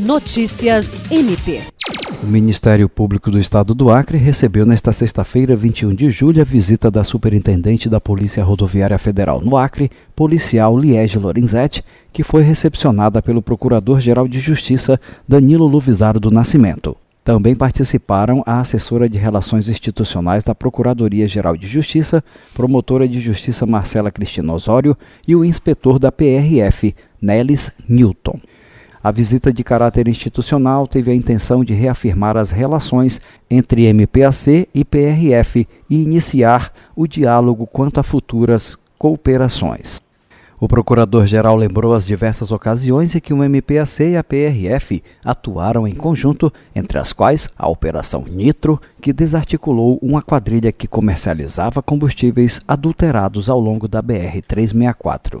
Notícias MP. O Ministério Público do Estado do Acre recebeu nesta sexta-feira, 21 de julho, a visita da Superintendente da Polícia Rodoviária Federal no Acre, policial Liege Lorenzetti, que foi recepcionada pelo Procurador-Geral de Justiça Danilo Luvisaro do Nascimento. Também participaram a assessora de Relações Institucionais da Procuradoria-Geral de Justiça, promotora de Justiça Marcela Cristina Osório e o inspetor da PRF, Nelis Newton. A visita de caráter institucional teve a intenção de reafirmar as relações entre MPAC e PRF e iniciar o diálogo quanto a futuras cooperações. O procurador-geral lembrou as diversas ocasiões em que o MPAC e a PRF atuaram em conjunto, entre as quais a Operação Nitro, que desarticulou uma quadrilha que comercializava combustíveis adulterados ao longo da BR-364.